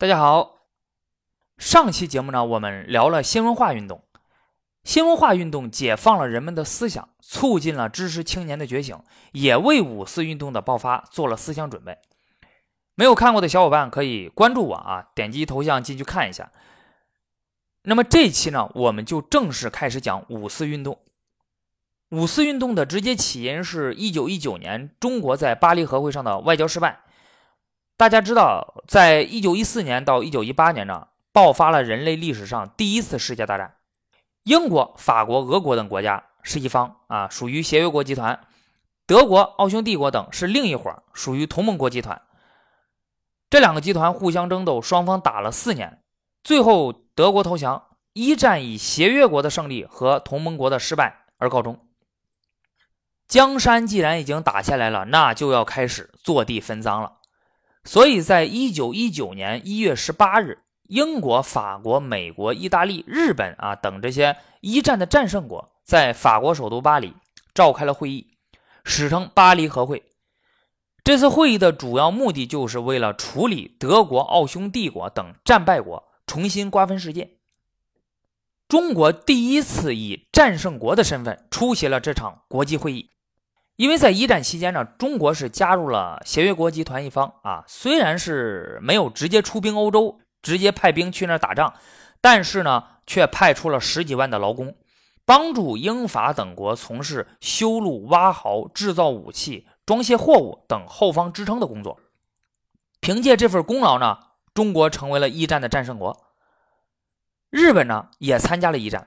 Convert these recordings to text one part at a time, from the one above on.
大家好，上期节目呢，我们聊了新文化运动。新文化运动解放了人们的思想，促进了知识青年的觉醒，也为五四运动的爆发做了思想准备。没有看过的小伙伴可以关注我啊，点击头像进去看一下。那么这期呢，我们就正式开始讲五四运动。五四运动的直接起因是一九一九年中国在巴黎和会上的外交失败。大家知道，在一九一四年到一九一八年呢，爆发了人类历史上第一次世界大战。英国、法国、俄国等国家是一方啊，属于协约国集团；德国、奥匈帝国等是另一伙，属于同盟国集团。这两个集团互相争斗，双方打了四年，最后德国投降。一战以协约国的胜利和同盟国的失败而告终。江山既然已经打下来了，那就要开始坐地分赃了。所以在一九一九年一月十八日，英国、法国、美国、意大利、日本啊等这些一战的战胜国，在法国首都巴黎召开了会议，史称巴黎和会。这次会议的主要目的，就是为了处理德国、奥匈帝国等战败国，重新瓜分世界。中国第一次以战胜国的身份出席了这场国际会议。因为在一战期间呢，中国是加入了协约国集团一方啊，虽然是没有直接出兵欧洲，直接派兵去那儿打仗，但是呢，却派出了十几万的劳工，帮助英法等国从事修路、挖壕、制造武器、装卸货物等后方支撑的工作。凭借这份功劳呢，中国成为了一战的战胜国。日本呢，也参加了一战，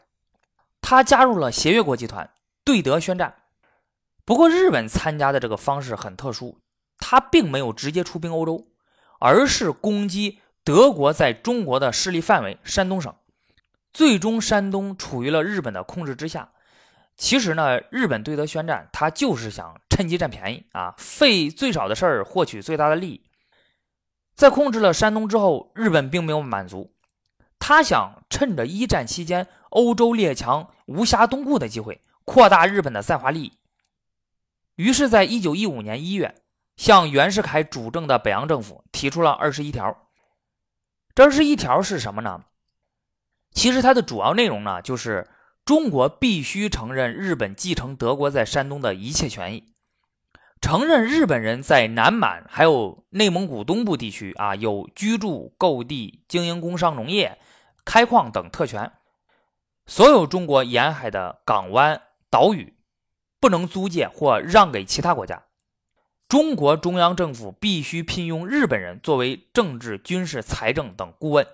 他加入了协约国集团，对德宣战。不过，日本参加的这个方式很特殊，他并没有直接出兵欧洲，而是攻击德国在中国的势力范围——山东省。最终，山东处于了日本的控制之下。其实呢，日本对德宣战，他就是想趁机占便宜啊，费最少的事儿获取最大的利益。在控制了山东之后，日本并没有满足，他想趁着一战期间欧洲列强无暇东顾的机会，扩大日本的在华利益。于是，在一九一五年一月，向袁世凯主政的北洋政府提出了二十一条。这二十一条是什么呢？其实它的主要内容呢，就是中国必须承认日本继承德国在山东的一切权益，承认日本人在南满还有内蒙古东部地区啊有居住、购地、经营工商、农业、开矿等特权，所有中国沿海的港湾、岛屿。不能租借或让给其他国家。中国中央政府必须聘用日本人作为政治、军事、财政等顾问。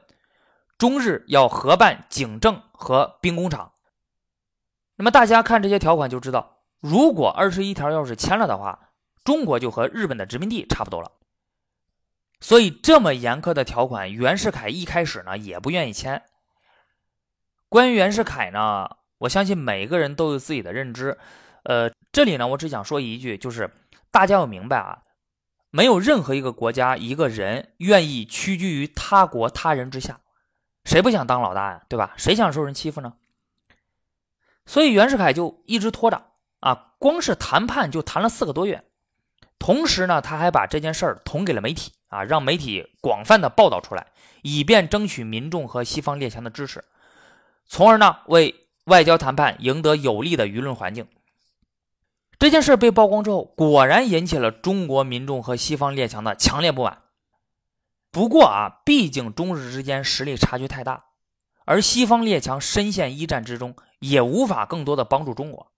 中日要合办警政和兵工厂。那么大家看这些条款就知道，如果二十一条要是签了的话，中国就和日本的殖民地差不多了。所以这么严苛的条款，袁世凯一开始呢也不愿意签。关于袁世凯呢，我相信每个人都有自己的认知。呃，这里呢，我只想说一句，就是大家要明白啊，没有任何一个国家、一个人愿意屈居于他国他人之下，谁不想当老大呀，对吧？谁想受人欺负呢？所以袁世凯就一直拖着啊，光是谈判就谈了四个多月，同时呢，他还把这件事儿捅给了媒体啊，让媒体广泛的报道出来，以便争取民众和西方列强的支持，从而呢，为外交谈判赢得有利的舆论环境。这件事被曝光之后，果然引起了中国民众和西方列强的强烈不满。不过啊，毕竟中日之间实力差距太大，而西方列强深陷一战之中，也无法更多的帮助中国。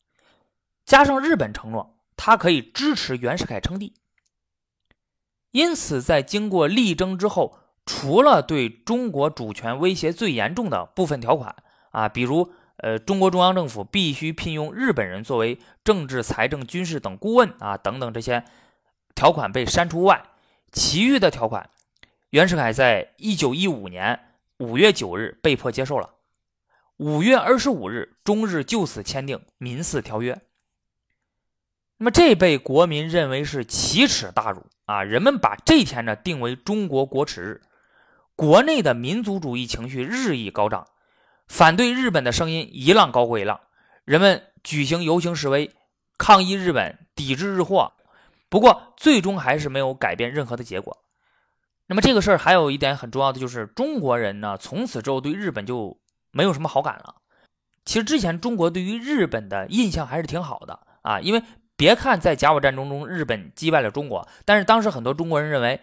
加上日本承诺，他可以支持袁世凯称帝。因此，在经过力争之后，除了对中国主权威胁最严重的部分条款啊，比如。呃，中国中央政府必须聘用日本人作为政治、财政、军事等顾问啊，等等这些条款被删除外，其余的条款，袁世凯在一九一五年五月九日被迫接受了。五月二十五日，中日就此签订《民四条约》。那么这被国民认为是奇耻大辱啊！人们把这天呢定为中国国耻日，国内的民族主义情绪日益高涨。反对日本的声音一浪高过一浪，人们举行游行示威，抗议日本，抵制日货。不过，最终还是没有改变任何的结果。那么这个事儿还有一点很重要的就是，中国人呢从此之后对日本就没有什么好感了。其实之前中国对于日本的印象还是挺好的啊，因为别看在甲午战争中日本击败了中国，但是当时很多中国人认为，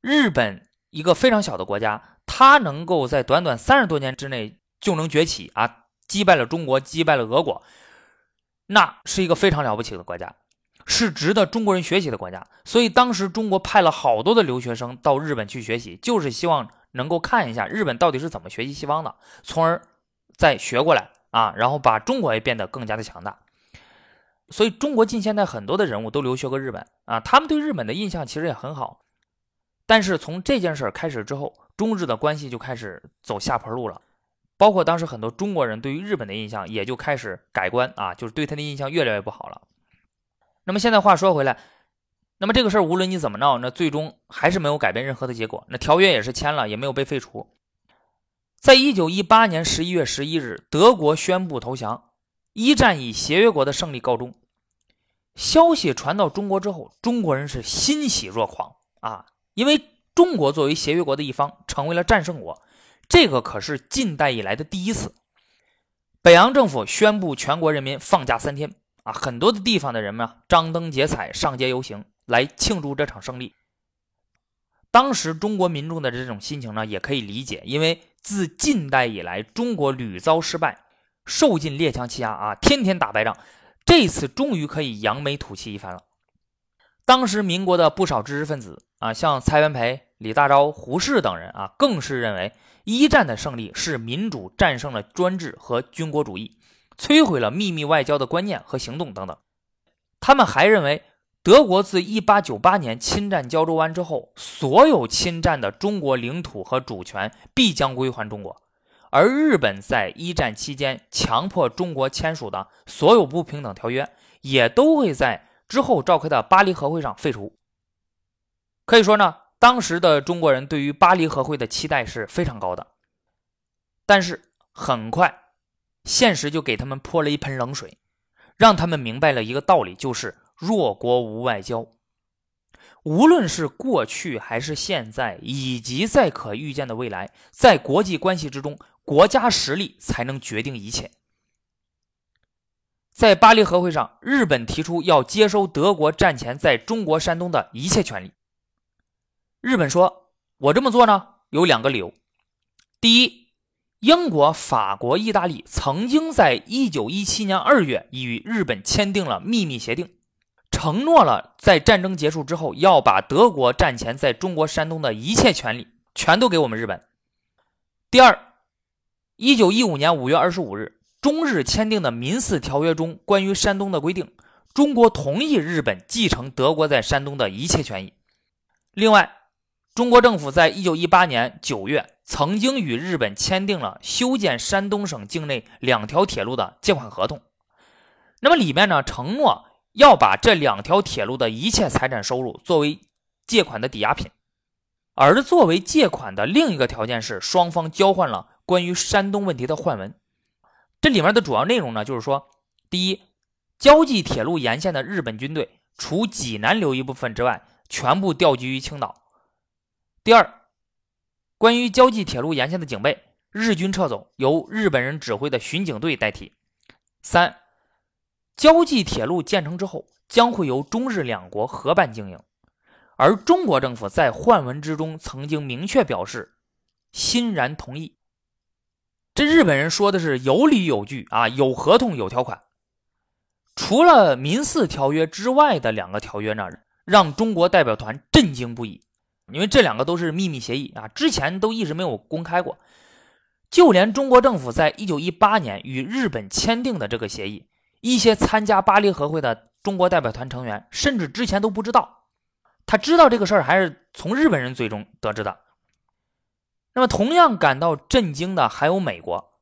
日本一个非常小的国家，它能够在短短三十多年之内就能崛起啊，击败了中国，击败了俄国，那是一个非常了不起的国家，是值得中国人学习的国家。所以当时中国派了好多的留学生到日本去学习，就是希望能够看一下日本到底是怎么学习西方的，从而再学过来。啊，然后把中国也变得更加的强大，所以中国近现代很多的人物都留学过日本啊，他们对日本的印象其实也很好。但是从这件事开始之后，中日的关系就开始走下坡路了，包括当时很多中国人对于日本的印象也就开始改观啊，就是对他的印象越来越不好了。那么现在话说回来，那么这个事儿无论你怎么闹，那最终还是没有改变任何的结果，那条约也是签了，也没有被废除。在一九一八年十一月十一日，德国宣布投降，一战以协约国的胜利告终。消息传到中国之后，中国人是欣喜若狂啊！因为中国作为协约国的一方，成为了战胜国，这个可是近代以来的第一次。北洋政府宣布全国人民放假三天啊，很多的地方的人们啊，张灯结彩，上街游行，来庆祝这场胜利。当时中国民众的这种心情呢，也可以理解，因为自近代以来，中国屡遭失败，受尽列强欺压啊，天天打败仗，这次终于可以扬眉吐气一番了。当时民国的不少知识分子啊，像蔡元培、李大钊、胡适等人啊，更是认为一战的胜利是民主战胜了专制和军国主义，摧毁了秘密外交的观念和行动等等。他们还认为。德国自1898年侵占胶州湾之后，所有侵占的中国领土和主权必将归还中国，而日本在一战期间强迫中国签署的所有不平等条约，也都会在之后召开的巴黎和会上废除。可以说呢，当时的中国人对于巴黎和会的期待是非常高的，但是很快，现实就给他们泼了一盆冷水，让他们明白了一个道理，就是。弱国无外交，无论是过去还是现在，以及在可预见的未来，在国际关系之中，国家实力才能决定一切。在巴黎和会上，日本提出要接收德国战前在中国山东的一切权利。日本说：“我这么做呢，有两个理由。第一，英国、法国、意大利曾经在一九一七年二月已与日本签订了秘密协定。”承诺了，在战争结束之后，要把德国战前在中国山东的一切权利全都给我们日本。第二，一九一五年五月二十五日，中日签订的《民四条约》中关于山东的规定，中国同意日本继承德国在山东的一切权益。另外，中国政府在一九一八年九月曾经与日本签订了修建山东省境内两条铁路的借款合同。那么里面呢，承诺。要把这两条铁路的一切财产收入作为借款的抵押品，而作为借款的另一个条件是双方交换了关于山东问题的换文。这里面的主要内容呢，就是说，第一，交际铁路沿线的日本军队除济南留一部分之外，全部调集于青岛；第二，关于交际铁路沿线的警备，日军撤走，由日本人指挥的巡警队代替；三。交际铁路建成之后，将会由中日两国合办经营，而中国政府在换文之中曾经明确表示欣然同意。这日本人说的是有理有据啊，有合同有条款。除了民四条约之外的两个条约呢，让中国代表团震惊不已，因为这两个都是秘密协议啊，之前都一直没有公开过。就连中国政府在一九一八年与日本签订的这个协议。一些参加巴黎和会的中国代表团成员，甚至之前都不知道。他知道这个事儿，还是从日本人嘴中得知的。那么，同样感到震惊的还有美国。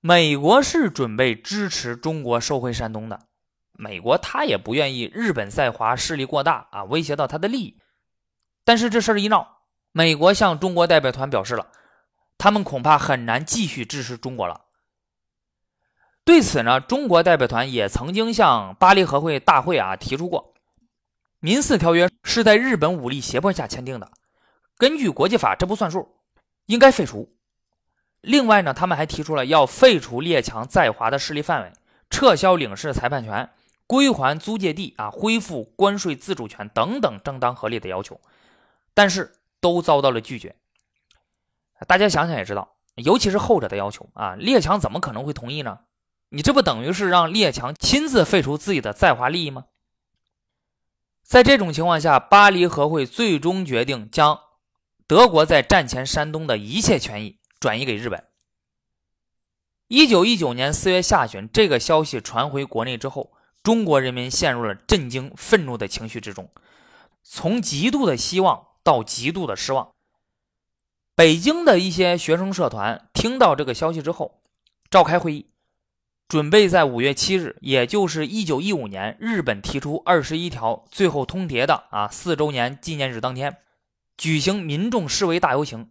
美国是准备支持中国收回山东的。美国他也不愿意日本在华势力过大啊，威胁到他的利益。但是这事儿一闹，美国向中国代表团表示了，他们恐怕很难继续支持中国了。对此呢，中国代表团也曾经向巴黎和会大会啊提出过，《民四条约》是在日本武力胁迫下签订的，根据国际法，这不算数，应该废除。另外呢，他们还提出了要废除列强在华的势力范围，撤销领事裁判权，归还租界地啊，恢复关税自主权等等正当合理的要求，但是都遭到了拒绝。大家想想也知道，尤其是后者的要求啊，列强怎么可能会同意呢？你这不等于是让列强亲自废除自己的在华利益吗？在这种情况下，巴黎和会最终决定将德国在战前山东的一切权益转移给日本。一九一九年四月下旬，这个消息传回国内之后，中国人民陷入了震惊、愤怒的情绪之中，从极度的希望到极度的失望。北京的一些学生社团听到这个消息之后，召开会议。准备在五月七日，也就是一九一五年日本提出二十一条最后通牒的啊四周年纪念日当天，举行民众示威大游行。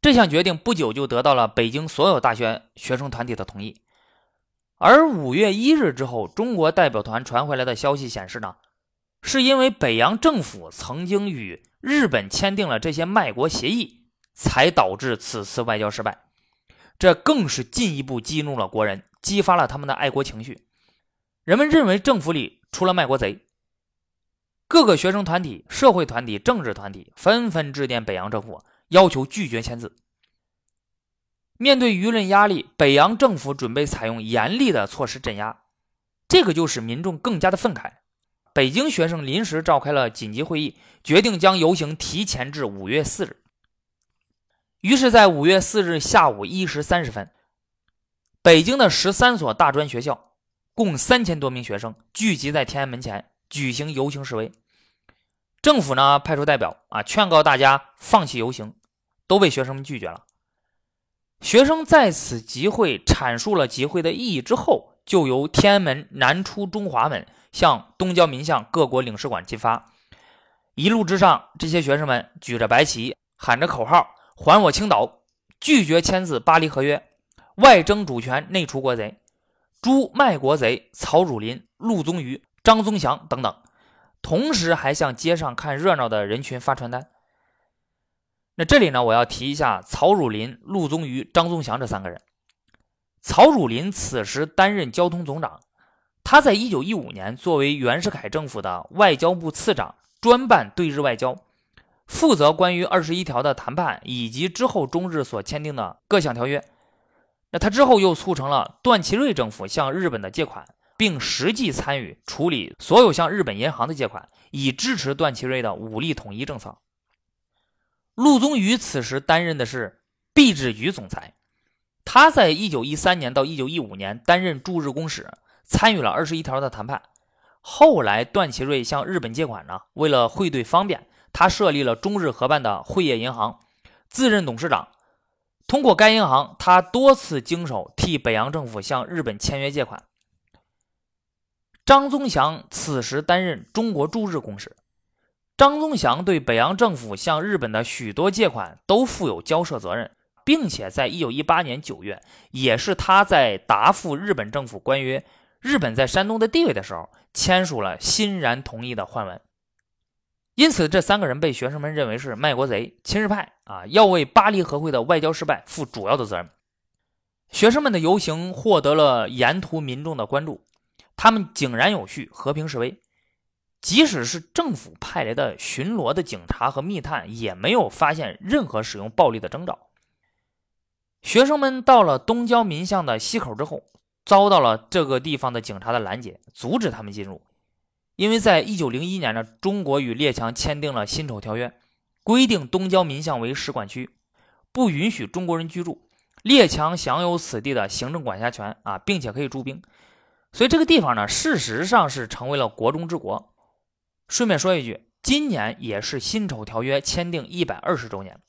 这项决定不久就得到了北京所有大学学生团体的同意。而五月一日之后，中国代表团传回来的消息显示呢，是因为北洋政府曾经与日本签订了这些卖国协议，才导致此次外交失败。这更是进一步激怒了国人。激发了他们的爱国情绪，人们认为政府里出了卖国贼。各个学生团体、社会团体、政治团体纷纷致电北洋政府，要求拒绝签字。面对舆论压力，北洋政府准备采用严厉的措施镇压，这个就使民众更加的愤慨。北京学生临时召开了紧急会议，决定将游行提前至五月四日。于是，在五月四日下午一时三十分。北京的十三所大专学校，共三千多名学生聚集在天安门前举行游行示威。政府呢派出代表啊，劝告大家放弃游行，都被学生们拒绝了。学生在此集会阐述了集会的意义之后，就由天安门南出中华门，向东交民巷各国领事馆进发。一路之上，这些学生们举着白旗，喊着口号：“还我青岛！”拒绝签字《巴黎合约》。外争主权、内除国贼，诛卖国贼曹汝霖、陆宗舆、张宗祥等等，同时还向街上看热闹的人群发传单。那这里呢，我要提一下曹汝霖、陆宗舆、张宗祥这三个人。曹汝霖此时担任交通总长，他在一九一五年作为袁世凯政府的外交部次长，专办对日外交，负责关于二十一条的谈判以及之后中日所签订的各项条约。那他之后又促成了段祺瑞政府向日本的借款，并实际参与处理所有向日本银行的借款，以支持段祺瑞的武力统一政策。陆宗舆此时担任的是币制局总裁，他在一九一三年到一九一五年担任驻日公使，参与了二十一条的谈判。后来段祺瑞向日本借款呢，为了汇兑方便，他设立了中日合办的汇业银行，自任董事长。通过该银行，他多次经手替北洋政府向日本签约借款。张宗祥此时担任中国驻日公使。张宗祥对北洋政府向日本的许多借款都负有交涉责任，并且在一九一八年九月，也是他在答复日本政府关于日本在山东的地位的时候，签署了欣然同意的换文。因此，这三个人被学生们认为是卖国贼、亲日派啊，要为巴黎和会的外交失败负主要的责任。学生们的游行获得了沿途民众的关注，他们井然有序、和平示威。即使是政府派来的巡逻的警察和密探，也没有发现任何使用暴力的征兆。学生们到了东交民巷的西口之后，遭到了这个地方的警察的拦截，阻止他们进入。因为在一九零一年呢，中国与列强签订了《辛丑条约》，规定东交民巷为使馆区，不允许中国人居住，列强享有此地的行政管辖权啊，并且可以驻兵，所以这个地方呢，事实上是成为了国中之国。顺便说一句，今年也是《辛丑条约》签订一百二十周年。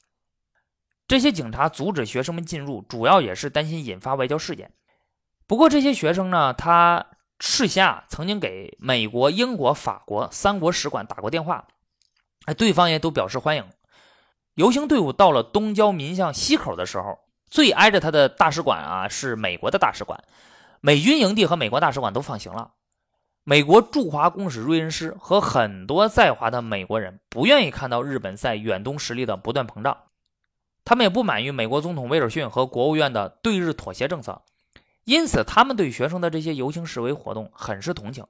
这些警察阻止学生们进入，主要也是担心引发外交事件。不过这些学生呢，他。事先啊，曾经给美国、英国、法国三国使馆打过电话，哎，对方也都表示欢迎。游行队伍到了东交民巷西口的时候，最挨着他的大使馆啊是美国的大使馆，美军营地和美国大使馆都放行了。美国驻华公使瑞恩斯和很多在华的美国人不愿意看到日本在远东实力的不断膨胀，他们也不满于美国总统威尔逊和国务院的对日妥协政策，因此他们对学生的这些游行示威活动很是同情。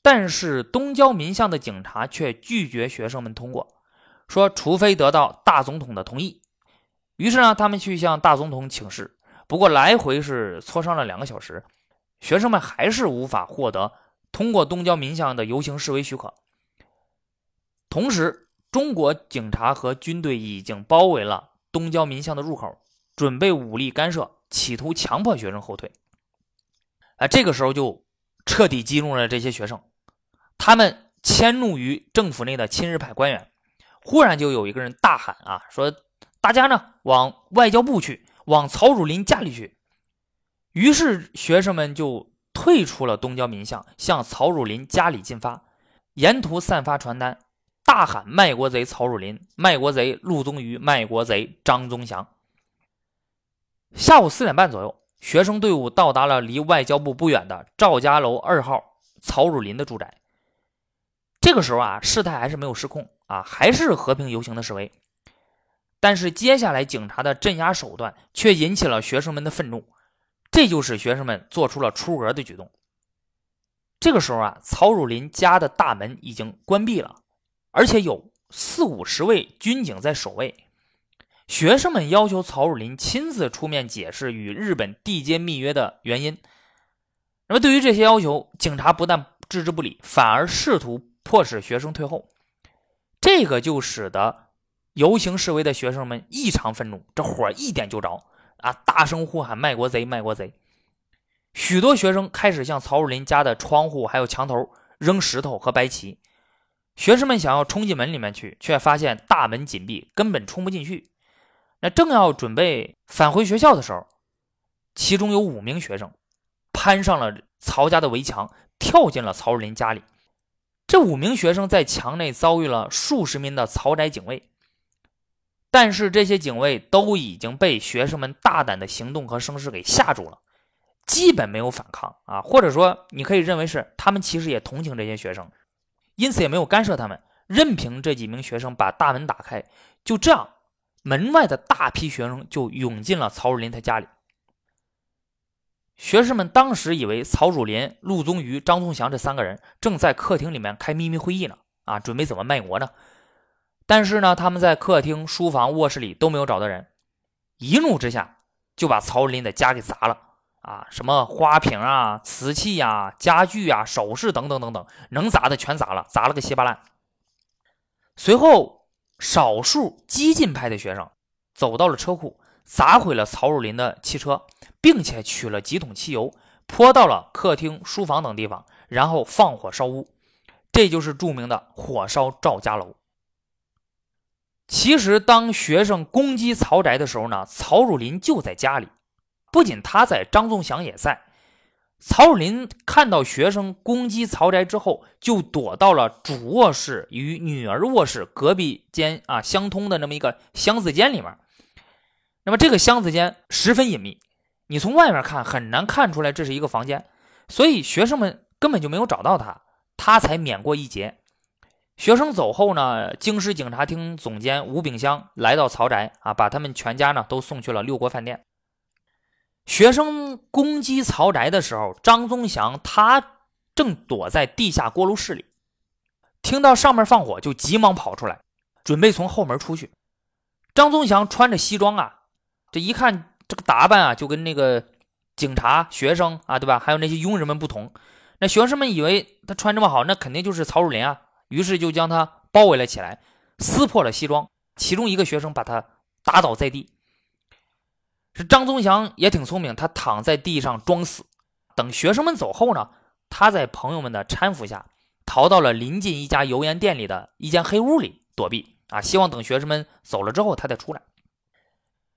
但是东交民巷的警察却拒绝学生们通过，说除非得到大总统的同意。于是呢，他们去向大总统请示，不过来回是磋商了两个小时。学生们还是无法获得通过东郊民巷的游行示威许可。同时，中国警察和军队已经包围了东郊民巷的入口，准备武力干涉，企图强迫学生后退。啊，这个时候就彻底激怒了这些学生，他们迁怒于政府内的亲日派官员。忽然就有一个人大喊：“啊，说大家呢往外交部去，往曹汝霖家里去。”于是学生们就退出了东郊民巷，向曹汝霖家里进发，沿途散发传单，大喊“卖国贼曹汝霖，卖国贼陆宗舆，卖国贼张宗祥”。下午四点半左右，学生队伍到达了离外交部不远的赵家楼二号曹汝霖的住宅。这个时候啊，事态还是没有失控啊，还是和平游行的示威。但是接下来警察的镇压手段却引起了学生们的愤怒。这就使学生们做出了出格的举动。这个时候啊，曹汝霖家的大门已经关闭了，而且有四五十位军警在守卫。学生们要求曹汝霖亲自出面解释与日本缔结密约的原因。那么，对于这些要求，警察不但置之不理，反而试图迫使学生退后。这个就使得游行示威的学生们异常愤怒，这火一点就着。啊！大声呼喊“卖国贼，卖国贼！”许多学生开始向曹汝霖家的窗户还有墙头扔石头和白旗。学生们想要冲进门里面去，却发现大门紧闭，根本冲不进去。那正要准备返回学校的时候，其中有五名学生攀上了曹家的围墙，跳进了曹汝霖家里。这五名学生在墙内遭遇了数十名的曹宅警卫。但是这些警卫都已经被学生们大胆的行动和声势给吓住了，基本没有反抗啊，或者说你可以认为是他们其实也同情这些学生，因此也没有干涉他们，任凭这几名学生把大门打开。就这样，门外的大批学生就涌进了曹汝霖他家里。学生们当时以为曹汝霖、陆宗舆、张宗祥这三个人正在客厅里面开秘密会议呢，啊，准备怎么卖国呢？但是呢，他们在客厅、书房、卧室里都没有找到人，一怒之下就把曹林的家给砸了啊！什么花瓶啊、瓷器呀、家具啊、首饰等等等等，能砸的全砸了，砸了个稀巴烂。随后，少数激进派的学生走到了车库，砸毁了曹汝霖的汽车，并且取了几桶汽油泼到了客厅、书房等地方，然后放火烧屋。这就是著名的火烧赵家楼。其实，当学生攻击曹宅的时候呢，曹汝霖就在家里。不仅他在，张宗祥也在。曹汝霖看到学生攻击曹宅之后，就躲到了主卧室与女儿卧室隔壁间啊相通的那么一个箱子间里面。那么这个箱子间十分隐秘，你从外面看很难看出来这是一个房间，所以学生们根本就没有找到他，他才免过一劫。学生走后呢，京师警察厅总监吴炳湘来到曹宅啊，把他们全家呢都送去了六国饭店。学生攻击曹宅的时候，张宗祥他正躲在地下锅炉室里，听到上面放火，就急忙跑出来，准备从后门出去。张宗祥穿着西装啊，这一看这个打扮啊，就跟那个警察、学生啊，对吧？还有那些佣人们不同。那学生们以为他穿这么好，那肯定就是曹汝霖啊。于是就将他包围了起来，撕破了西装。其中一个学生把他打倒在地。是张宗祥也挺聪明，他躺在地上装死。等学生们走后呢，他在朋友们的搀扶下，逃到了临近一家油盐店里的一间黑屋里躲避。啊，希望等学生们走了之后，他再出来。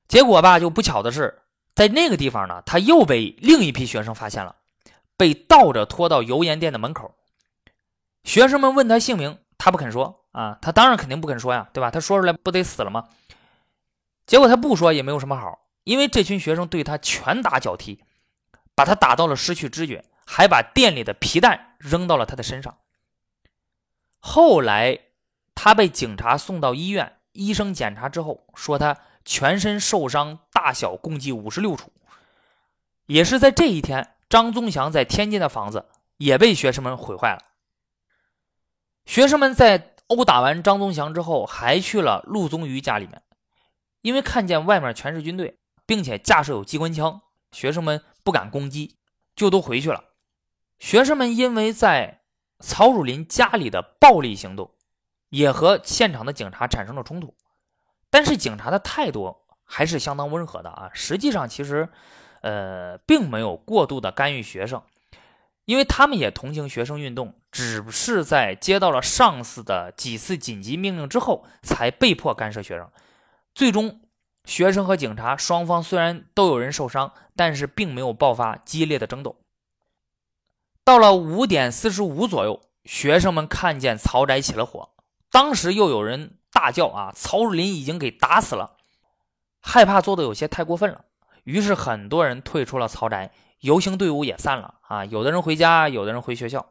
结果吧，就不巧的是，在那个地方呢，他又被另一批学生发现了，被倒着拖到油盐店的门口。学生们问他姓名，他不肯说啊，他当然肯定不肯说呀，对吧？他说出来不得死了吗？结果他不说也没有什么好，因为这群学生对他拳打脚踢，把他打到了失去知觉还把店里的皮蛋扔到了他的身上。后来，他被警察送到医院，医生检查之后说他全身受伤，大小共计五十六处。也是在这一天，张宗祥在天津的房子也被学生们毁坏了。学生们在殴打完张宗祥之后，还去了陆宗舆家里面，因为看见外面全是军队，并且架设有机关枪，学生们不敢攻击，就都回去了。学生们因为在曹汝霖家里的暴力行动，也和现场的警察产生了冲突，但是警察的态度还是相当温和的啊。实际上，其实，呃，并没有过度的干预学生，因为他们也同情学生运动，只是在接到了上司的几次紧急命令之后，才被迫干涉学生。最终，学生和警察双方虽然都有人受伤，但是并没有爆发激烈的争斗。到了五点四十五左右，学生们看见曹宅起了火，当时又有人大叫：“啊，曹汝霖已经给打死了！”害怕做的有些太过分了，于是很多人退出了曹宅，游行队伍也散了。啊，有的人回家，有的人回学校。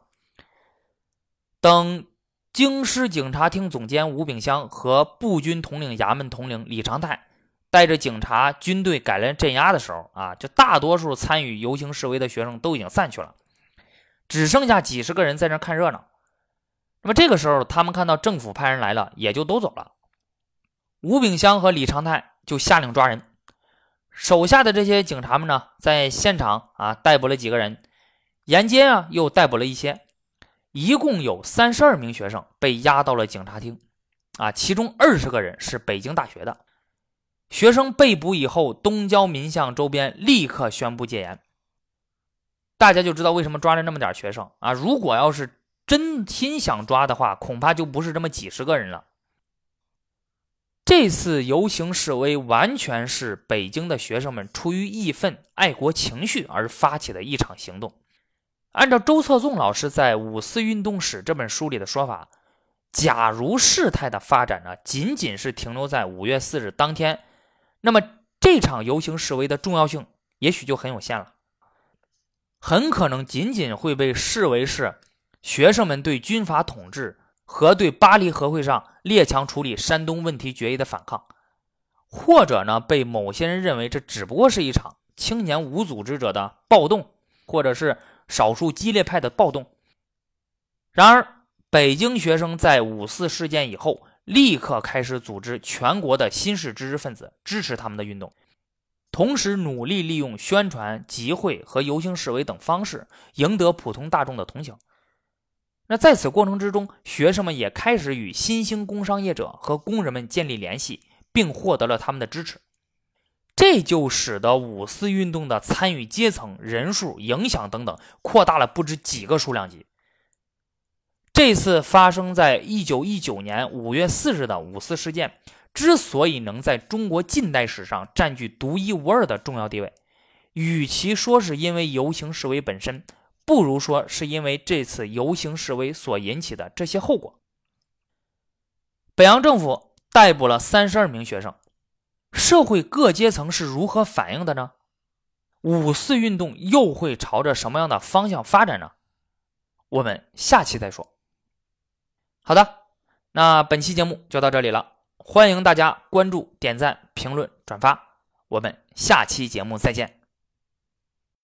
等京师警察厅总监吴炳湘和步军统领衙门统领李长泰带着警察军队赶来镇压的时候，啊，就大多数参与游行示威的学生都已经散去了。只剩下几十个人在那看热闹。那么这个时候，他们看到政府派人来了，也就都走了。吴炳湘和李长泰就下令抓人，手下的这些警察们呢，在现场啊逮捕了几个人，沿街啊又逮捕了一些，一共有三十二名学生被押到了警察厅，啊，其中二十个人是北京大学的学生。被捕以后，东郊民巷周边立刻宣布戒严。大家就知道为什么抓了那么点学生啊！如果要是真心想抓的话，恐怕就不是这么几十个人了。这次游行示威完全是北京的学生们出于义愤、爱国情绪而发起的一场行动。按照周策纵老师在《五四运动史》这本书里的说法，假如事态的发展呢，仅仅是停留在五月四日当天，那么这场游行示威的重要性也许就很有限了。很可能仅仅会被视为是学生们对军阀统治和对巴黎和会上列强处理山东问题决议的反抗，或者呢被某些人认为这只不过是一场青年无组织者的暴动，或者是少数激烈派的暴动。然而，北京学生在五四事件以后，立刻开始组织全国的新式知识分子支持他们的运动。同时努力利用宣传、集会和游行示威等方式赢得普通大众的同情。那在此过程之中，学生们也开始与新兴工商业者和工人们建立联系，并获得了他们的支持。这就使得五四运动的参与阶层、人数、影响等等扩大了不止几个数量级。这次发生在一九一九年五月四日的五四事件。之所以能在中国近代史上占据独一无二的重要地位，与其说是因为游行示威本身，不如说是因为这次游行示威所引起的这些后果。北洋政府逮捕了三十二名学生，社会各阶层是如何反应的呢？五四运动又会朝着什么样的方向发展呢？我们下期再说。好的，那本期节目就到这里了。欢迎大家关注、点赞、评论、转发，我们下期节目再见。